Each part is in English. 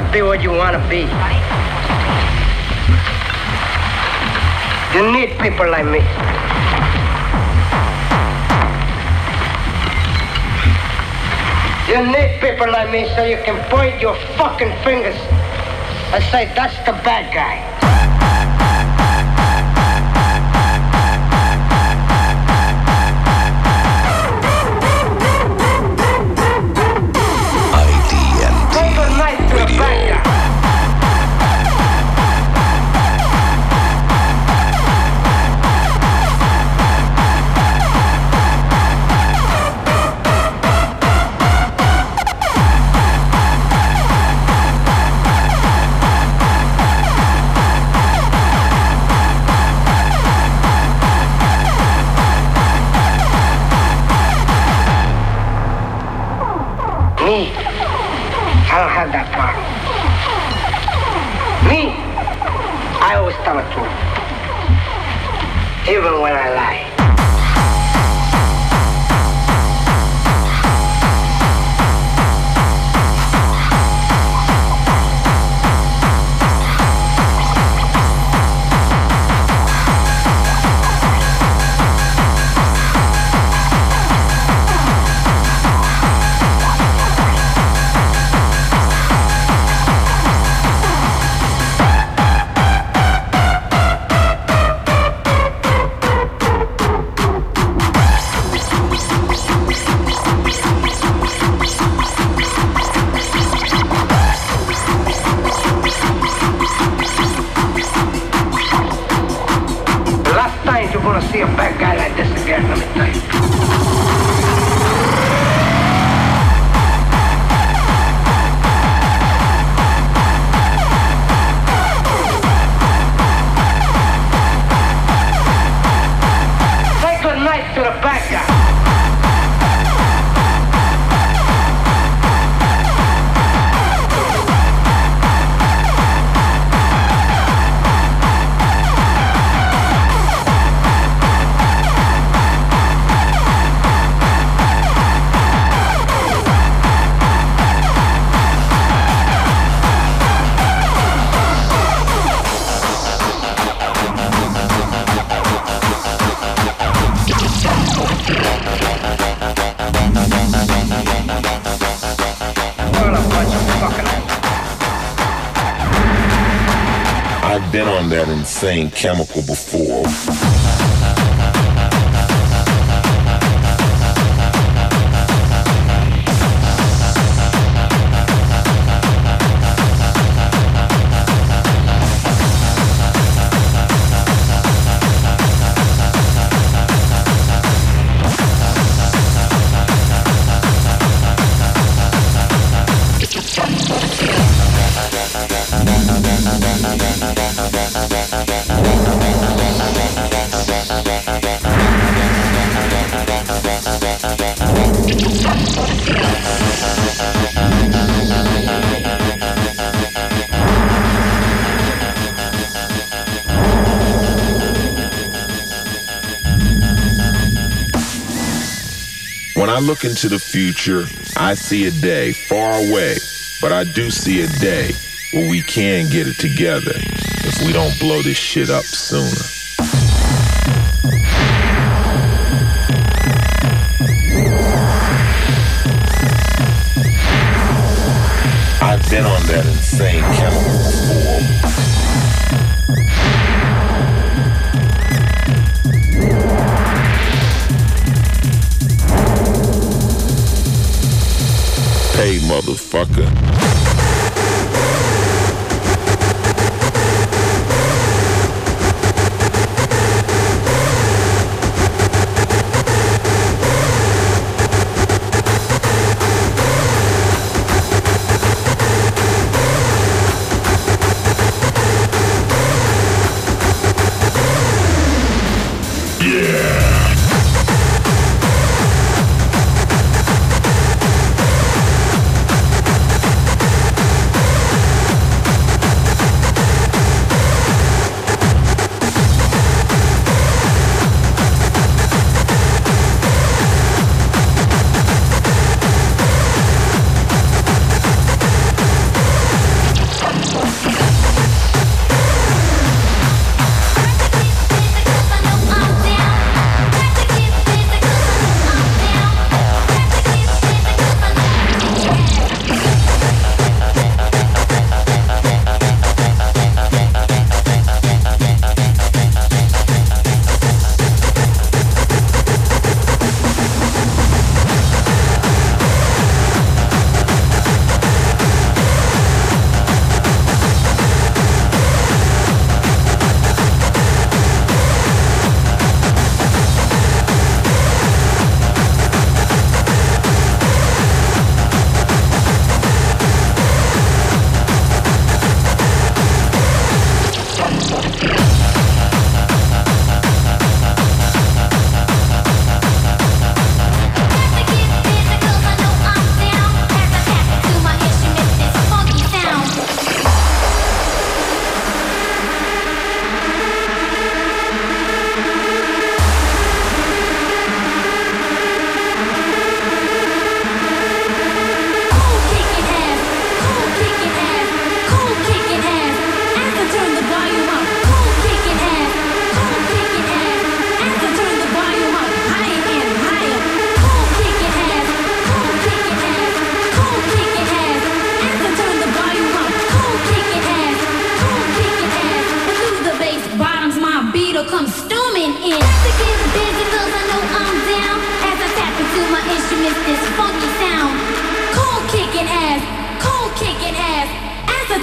to be what you want to be. You need people like me. You need people like me so you can point your fucking fingers and say, that's the bad guy. Me, I don't have that power. Me, I always tell the truth. Even when I lie. Been on that insane chemical before. I look into the future, I see a day far away, but I do see a day where we can get it together if we don't blow this shit up sooner. I've been on that insane chemical motherfucker.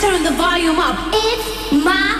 turn the volume up. It's my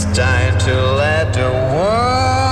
It's time to let the world.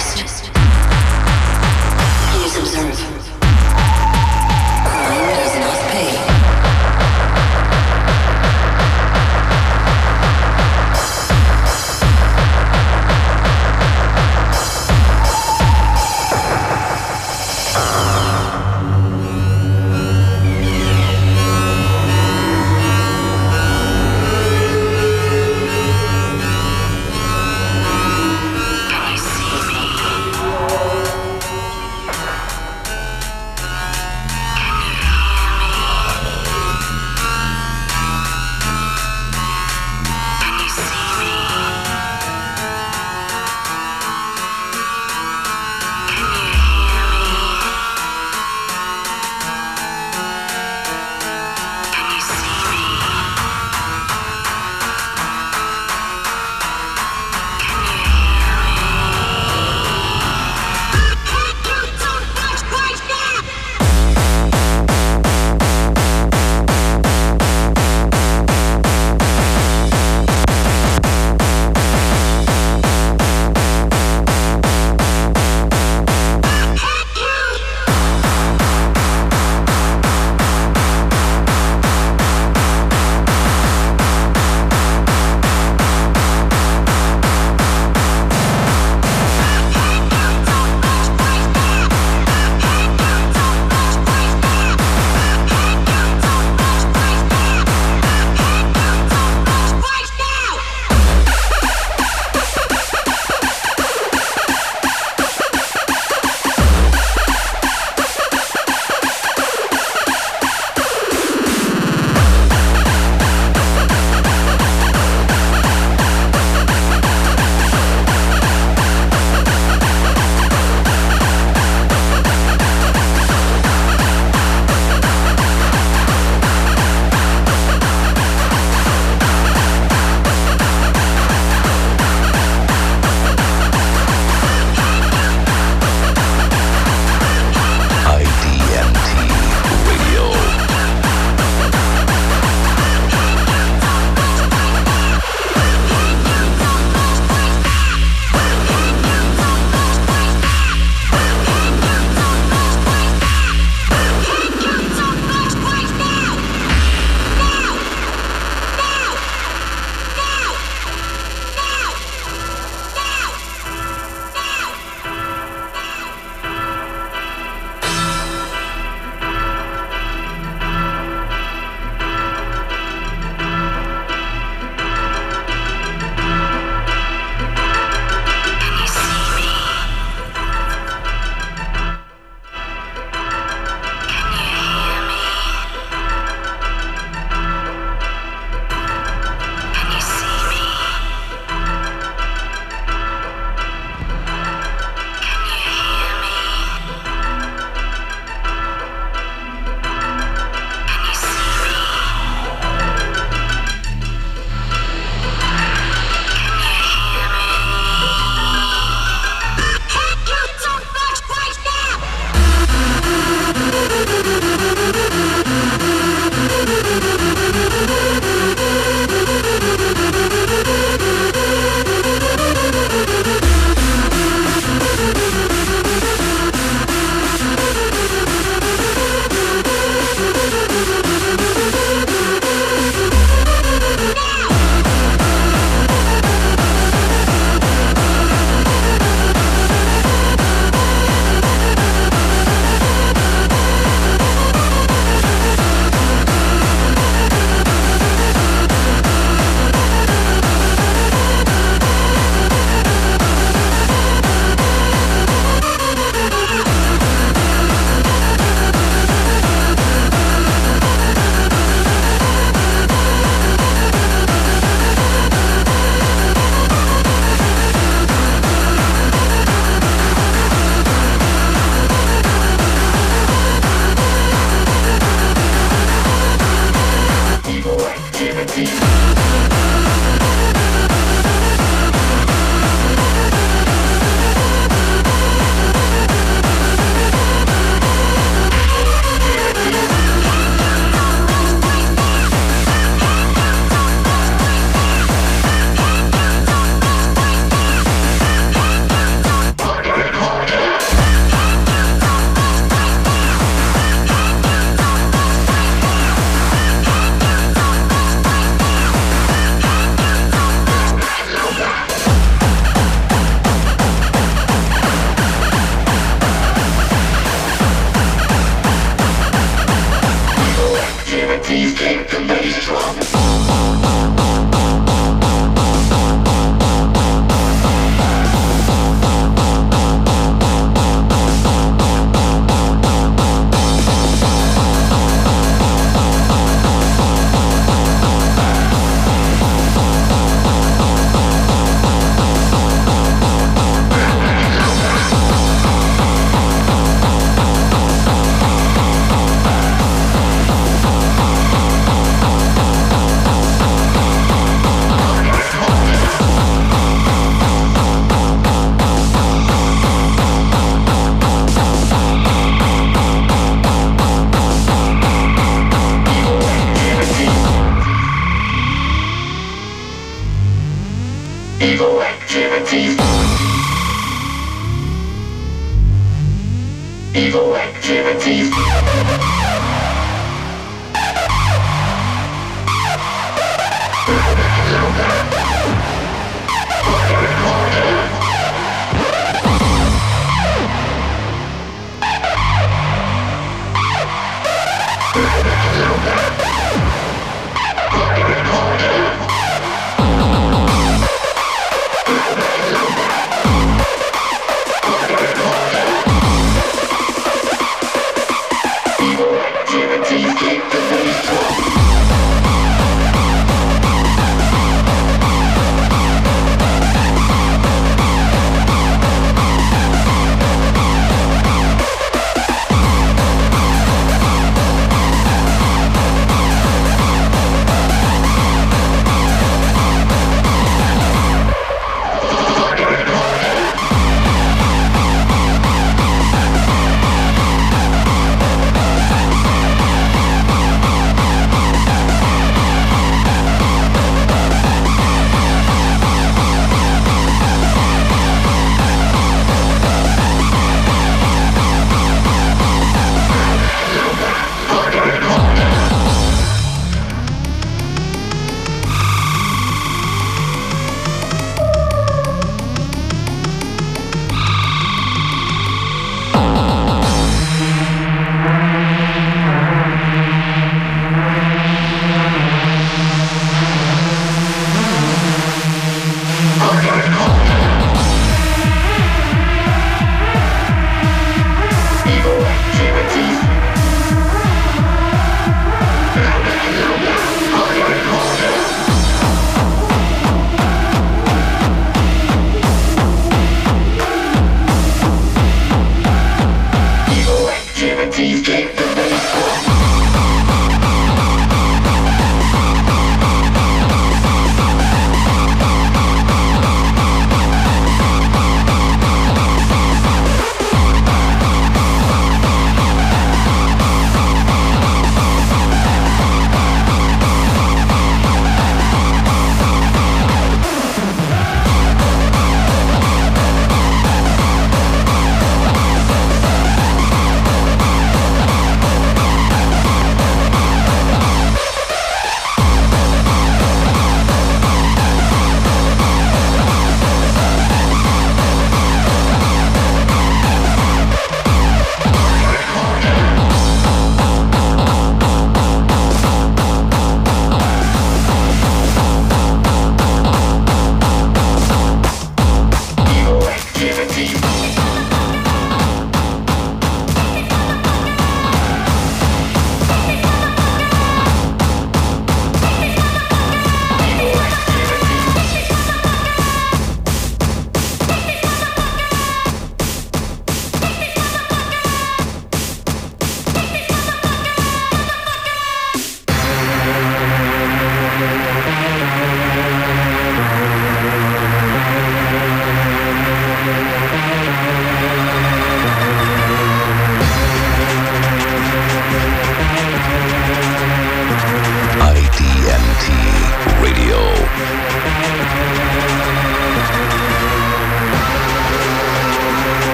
Just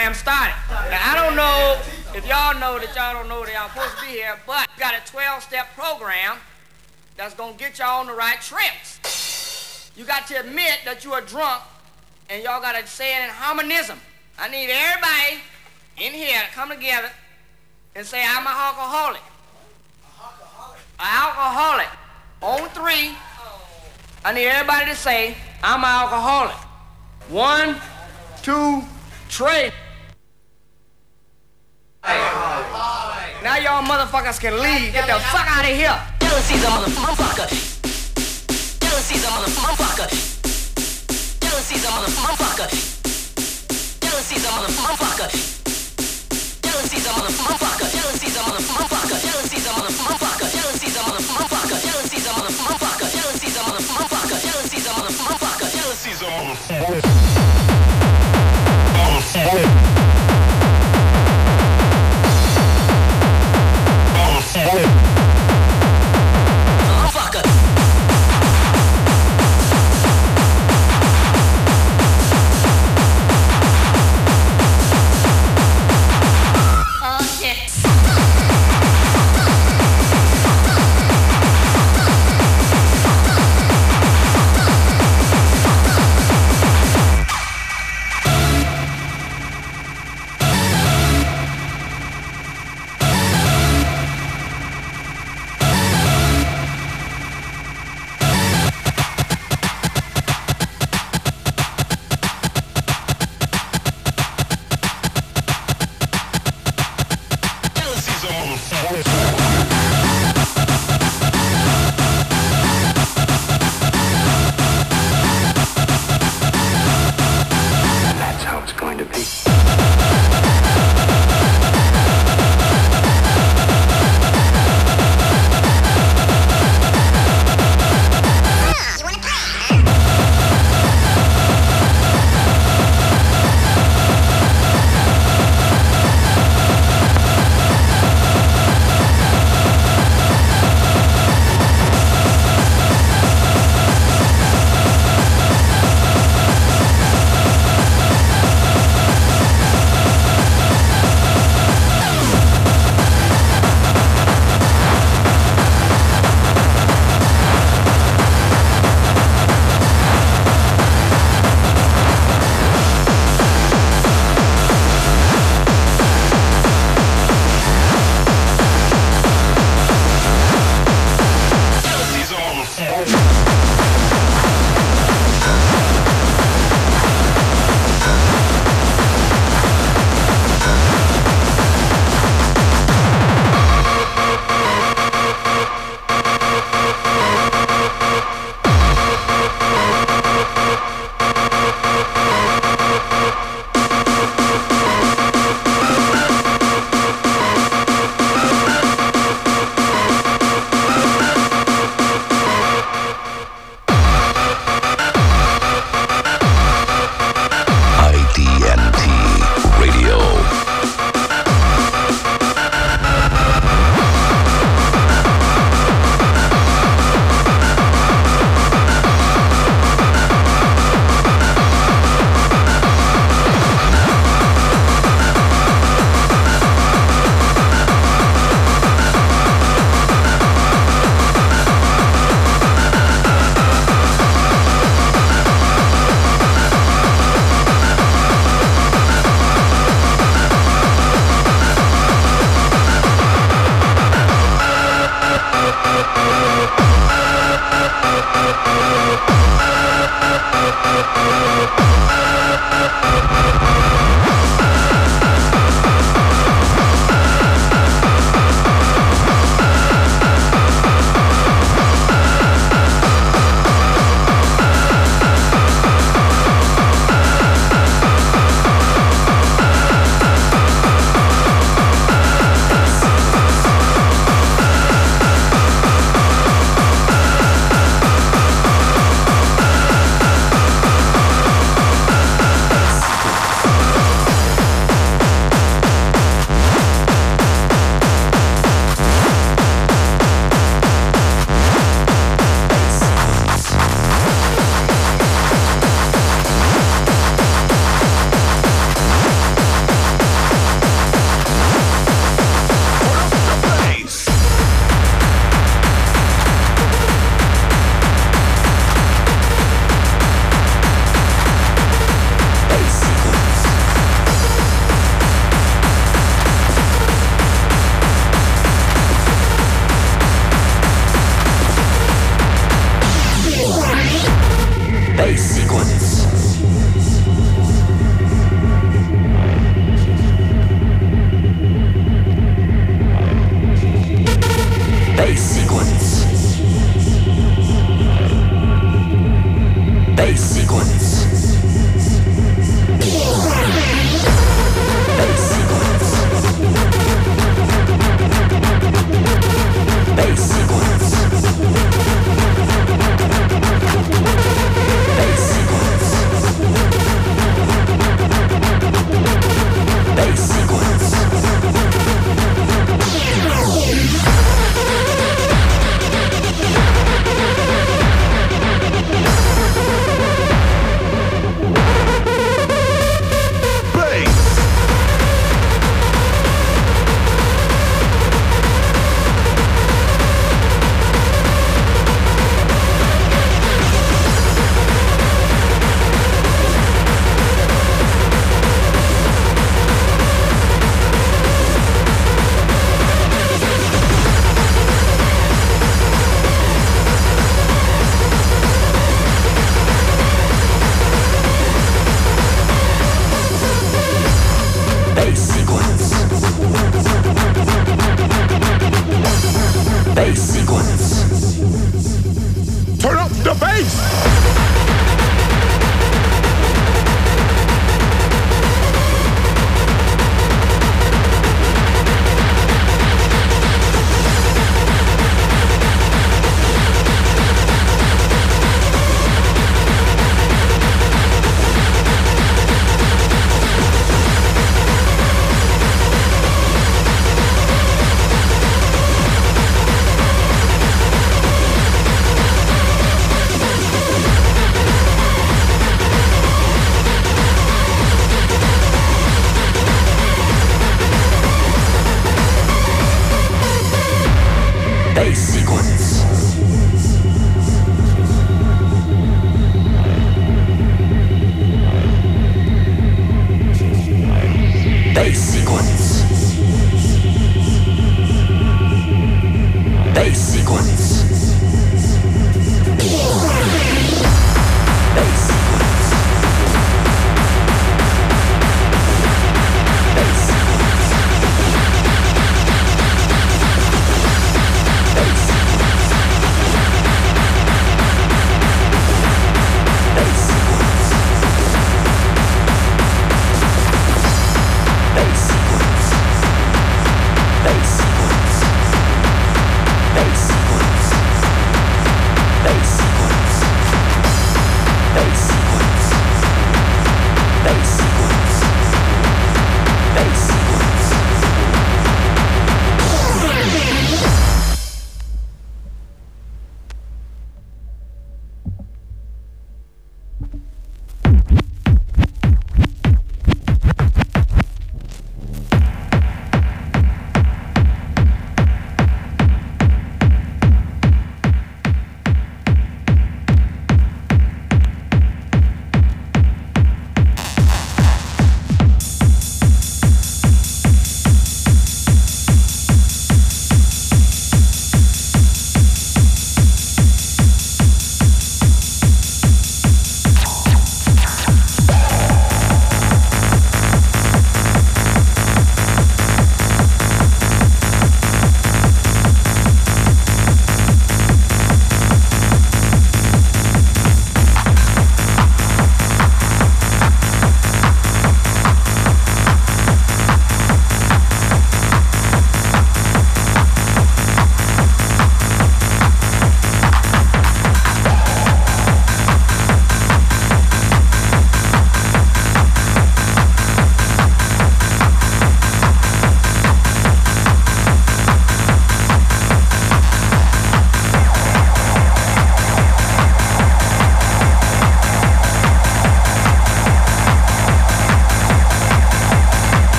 program started. Now, I don't know if y'all know that y'all don't know that y'all supposed to be here, but we got a 12-step program that's going to get y'all on the right trips. You got to admit that you are drunk, and y'all got to say it in harmonism. I need everybody in here to come together and say, I'm an alcoholic. An alcoholic. On three, I need everybody to say, I'm an alcoholic. One, two, three. Now y'all motherfuckers can leave. Get the fuck out of here. Jealousy's a motherfucker. Jealousy's a motherfucker. Jealousy's a motherfucker. Jealousy's a motherfucker. Jealousy's a motherfucker. Jealousy's a motherfucker. Jealousy's a motherfucker. Jealousy's a motherfucker. Jealousy's a motherfucker. Jealousy's a motherfucker. Jealousy's a motherfucker. Jealousy's a motherfucker.